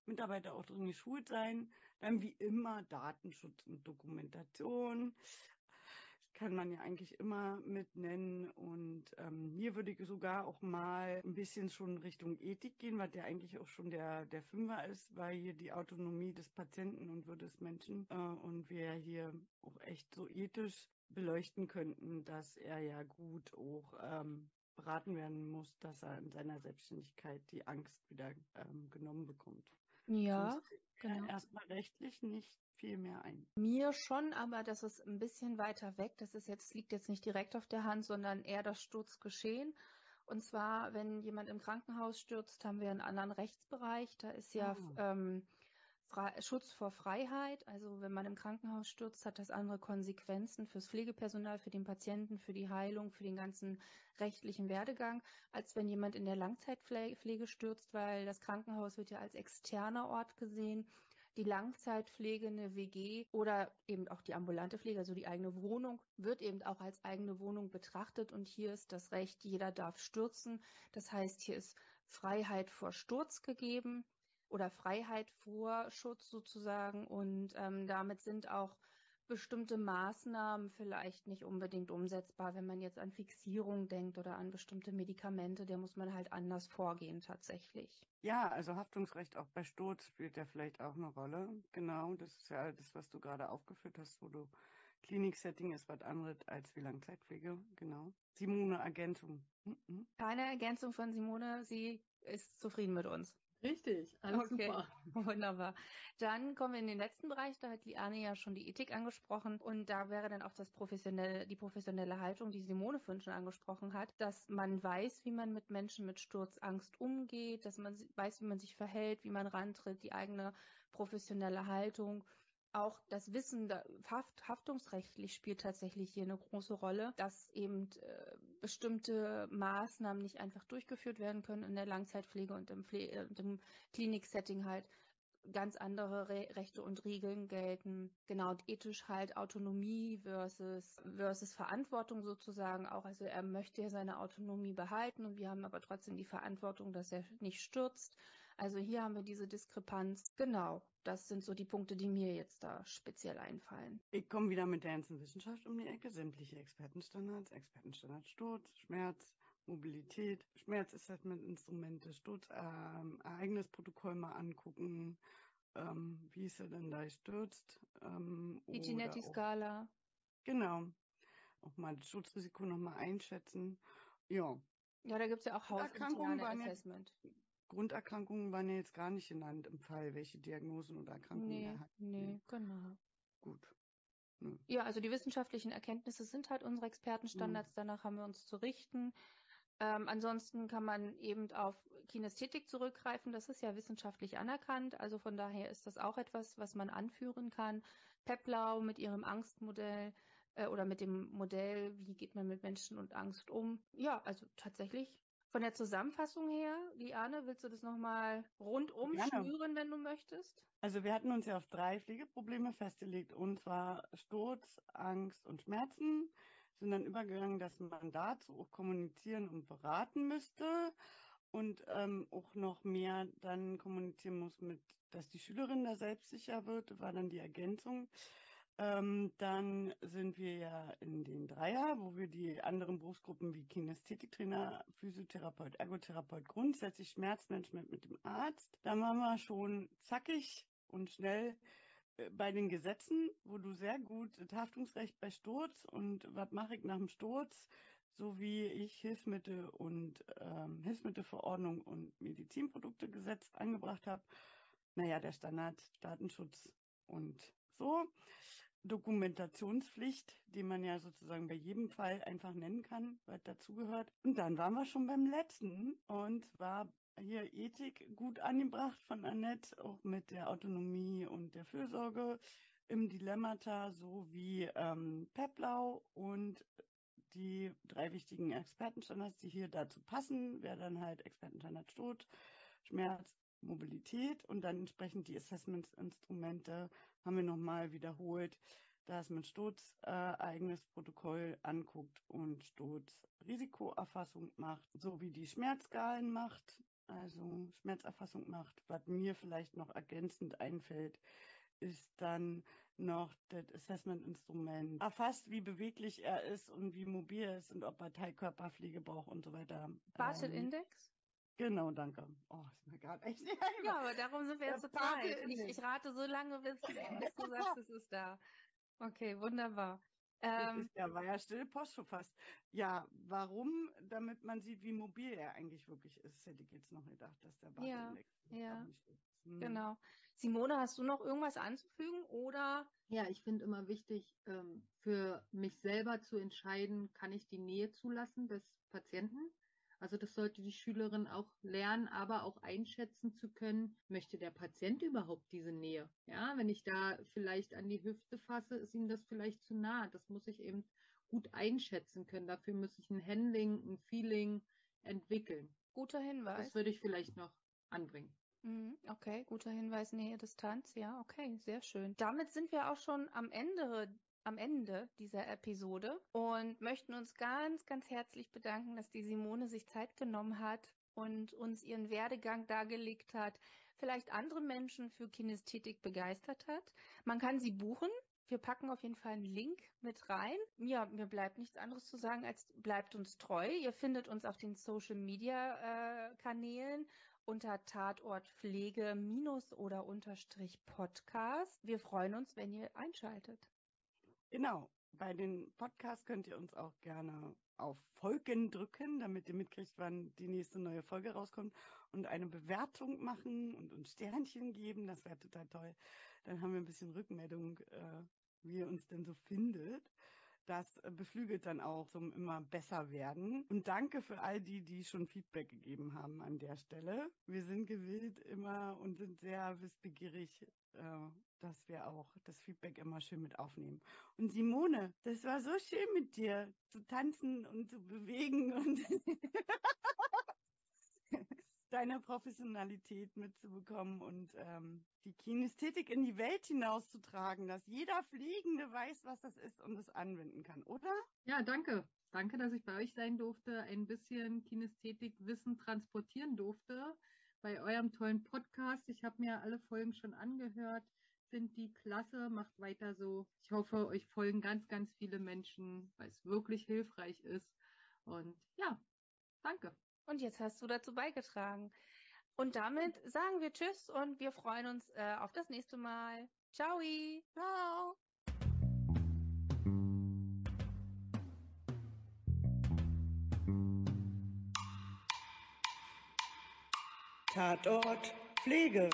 Mitarbeiter auch drin geschult sein. Dann wie immer Datenschutz und Dokumentation kann man ja eigentlich immer mit nennen. Und ähm, hier würde ich sogar auch mal ein bisschen schon Richtung Ethik gehen, was ja eigentlich auch schon der, der Fünfer ist, weil hier die Autonomie des Patienten und Würde des Menschen äh, und wir hier auch echt so ethisch beleuchten könnten, dass er ja gut auch ähm, beraten werden muss, dass er in seiner Selbstständigkeit die Angst wieder ähm, genommen bekommt. Ja, genau. Erstmal rechtlich nicht viel mehr ein. Mir schon, aber das ist ein bisschen weiter weg. Das ist jetzt, liegt jetzt nicht direkt auf der Hand, sondern eher das Sturzgeschehen. Und zwar, wenn jemand im Krankenhaus stürzt, haben wir einen anderen Rechtsbereich. Da ist ja oh. ähm, Schutz vor Freiheit. Also wenn man im Krankenhaus stürzt, hat das andere Konsequenzen fürs Pflegepersonal, für den Patienten, für die Heilung, für den ganzen rechtlichen Werdegang, als wenn jemand in der Langzeitpflege stürzt, weil das Krankenhaus wird ja als externer Ort gesehen. Die Langzeitpflege, eine WG oder eben auch die ambulante Pflege, also die eigene Wohnung, wird eben auch als eigene Wohnung betrachtet. Und hier ist das Recht, jeder darf stürzen. Das heißt, hier ist Freiheit vor Sturz gegeben oder Freiheit vor Schutz sozusagen. Und ähm, damit sind auch bestimmte Maßnahmen vielleicht nicht unbedingt umsetzbar, wenn man jetzt an Fixierung denkt oder an bestimmte Medikamente, der muss man halt anders vorgehen tatsächlich. Ja, also Haftungsrecht auch bei Sturz spielt ja vielleicht auch eine Rolle. Genau, das ist ja das, was du gerade aufgeführt hast, wo du Kliniksetting ist was anderes als wie Langzeitpflege, genau. Simone Ergänzung. Mhm. Keine Ergänzung von Simone, sie ist zufrieden mit uns. Richtig, alles okay. super. Wunderbar. Dann kommen wir in den letzten Bereich, da hat Liane ja schon die Ethik angesprochen und da wäre dann auch das professionelle, die professionelle Haltung, die Simone vorhin schon angesprochen hat, dass man weiß, wie man mit Menschen mit Sturzangst umgeht, dass man weiß, wie man sich verhält, wie man rantritt, die eigene professionelle Haltung auch das Wissen haft, haftungsrechtlich spielt tatsächlich hier eine große Rolle, dass eben äh, bestimmte Maßnahmen nicht einfach durchgeführt werden können in der Langzeitpflege und im, Pfle äh, im Kliniksetting halt ganz andere Re Rechte und Regeln gelten. Genau, ethisch halt Autonomie versus, versus Verantwortung sozusagen auch. Also er möchte ja seine Autonomie behalten und wir haben aber trotzdem die Verantwortung, dass er nicht stürzt. Also hier haben wir diese Diskrepanz. Genau, das sind so die Punkte, die mir jetzt da speziell einfallen. Ich komme wieder mit der ganzen Wissenschaft um die Ecke, sämtliche Expertenstandards, Expertenstandard Sturz, Schmerz, Mobilität, Schmerzassessment-Instrumente, Sturz, ähm, Ereignisprotokoll mal angucken, ähm, wie es er denn da stürzt. Ähm, die Genetti-Skala. Genau. Auch mal das Schutzrisiko nochmal einschätzen. Ja. Ja, da gibt es ja auch hausinterne Assessment. Jetzt, Grunderkrankungen waren ja jetzt gar nicht genannt im Fall, welche Diagnosen oder Erkrankungen nee, er hat. Nee, genau. Gut. Hm. Ja, also die wissenschaftlichen Erkenntnisse sind halt unsere Expertenstandards, hm. danach haben wir uns zu richten. Ähm, ansonsten kann man eben auf Kinästhetik zurückgreifen, das ist ja wissenschaftlich anerkannt, also von daher ist das auch etwas, was man anführen kann. Peplau mit ihrem Angstmodell äh, oder mit dem Modell, wie geht man mit Menschen und Angst um. Ja, also tatsächlich von der Zusammenfassung her, Liane, willst du das nochmal rundum Gerne. schnüren, wenn du möchtest? Also wir hatten uns ja auf drei Pflegeprobleme festgelegt, und zwar Sturz, Angst und Schmerzen. Sind dann übergegangen, dass man dazu auch kommunizieren und beraten müsste und ähm, auch noch mehr dann kommunizieren muss mit, dass die Schülerin da selbstsicher wird, war dann die Ergänzung. Ähm, dann sind wir ja in den Dreier, wo wir die anderen Berufsgruppen wie Kinästhetiktrainer, Physiotherapeut, Ergotherapeut, grundsätzlich Schmerzmanagement mit dem Arzt. Da waren wir schon zackig und schnell äh, bei den Gesetzen, wo du sehr gut das Haftungsrecht bei Sturz und was mache ich nach dem Sturz, sowie ich Hilfsmittel und ähm, Hilfsmittelverordnung und Medizinproduktegesetz angebracht habe. Naja, der Standard Datenschutz und so. Dokumentationspflicht, die man ja sozusagen bei jedem Fall einfach nennen kann, was dazugehört. Und dann waren wir schon beim letzten und war hier Ethik gut angebracht von Annette, auch mit der Autonomie und der Fürsorge im Dilemmata sowie ähm, Peplau und die drei wichtigen Expertenstandards, die hier dazu passen, wäre dann halt Expertenstandard Tod, Schmerz, Mobilität und dann entsprechend die Assessmentsinstrumente haben wir nochmal wiederholt, dass man Sturz äh, eigenes Protokoll anguckt und Sturz Risikoerfassung macht, sowie die Schmerzskalen macht, also Schmerzerfassung macht. Was mir vielleicht noch ergänzend einfällt, ist dann noch das Assessment-Instrument erfasst, wie beweglich er ist und wie mobil er ist und ob er Teilkörperpflege braucht und so weiter. Bartel Ähm? Genau, danke. Oh, ist mir gerade echt nicht Ja, aber darum sind wir jetzt zweit. Ich, ich rate so lange, bis, bis du sagst, es ist da. Okay, wunderbar. Das Ähm, ist ja, war ja stille Post schon fast. Ja, warum? Damit man sieht, wie mobil er eigentlich wirklich ist, hätte ich jetzt noch gedacht, dass der Bartel Ja, ja. auch nicht ist. Hm. genau. Simone, hast du noch irgendwas anzufügen oder? Ja, ich finde immer wichtig, ähm, für mich selber zu entscheiden, kann ich die Nähe zulassen des Patienten? Also das sollte die Schülerin auch lernen, aber auch einschätzen zu können, möchte der Patient überhaupt diese Nähe? Ja, wenn ich da vielleicht an die Hüfte fasse, ist ihm das vielleicht zu nah. Das muss ich eben gut einschätzen können. Dafür muss ich ein Handling, ein Feeling entwickeln. Guter Hinweis. Das würde ich vielleicht noch anbringen. Mhm, Okay, guter Hinweis, Nähe, Distanz. Ja, okay, sehr schön. Damit sind wir auch schon am Ende, am Ende dieser Episode und möchten uns ganz, ganz herzlich bedanken, dass die Simone sich Zeit genommen hat und uns ihren Werdegang dargelegt hat, vielleicht andere Menschen für Kinästhetik begeistert hat. Man kann sie buchen. Wir packen auf jeden Fall einen Link mit rein. Ja, mir bleibt nichts anderes zu sagen, als bleibt uns treu. Ihr findet uns auf den Social Media äh, Kanälen unter Tatort Pflege minus oder unterstrich Podcast. Wir freuen uns, wenn ihr einschaltet. Genau. Bei den Podcasts könnt ihr uns auch gerne auf Folgen drücken, damit ihr mitkriegt, wann die nächste neue Folge rauskommt und eine Bewertung machen und uns Sternchen geben. Das wäre total toll. Dann haben wir ein bisschen Rückmeldung, äh, wie ihr uns denn so findet. Das äh, beflügelt dann auch zum immer besser werden. Und danke für all die, die schon Feedback gegeben haben an der Stelle. Wir sind gewillt immer und sind sehr wissbegierig, äh, dass wir auch das Feedback immer schön mit aufnehmen. Und Simone, das war so schön mit dir zu tanzen und zu bewegen und deine Professionalität mitzubekommen und ähm, die Kinästhetik in die Welt hinauszutragen, dass jeder Fliegende weiß, was das ist und es anwenden kann, oder? Ja, danke. Danke, dass ich bei euch sein durfte, ein bisschen Kinästhetikwissen transportieren durfte bei eurem tollen Podcast. Ich habe mir alle Folgen schon angehört, finde die klasse, macht weiter so. Ich hoffe, euch folgen ganz, ganz viele Menschen, weil es wirklich hilfreich ist. Und ja, danke. Und jetzt hast du dazu beigetragen. Und damit sagen wir Tschüss und wir freuen uns äh, auf das nächste Mal. Ciao! Ciao! Tatort Pflege.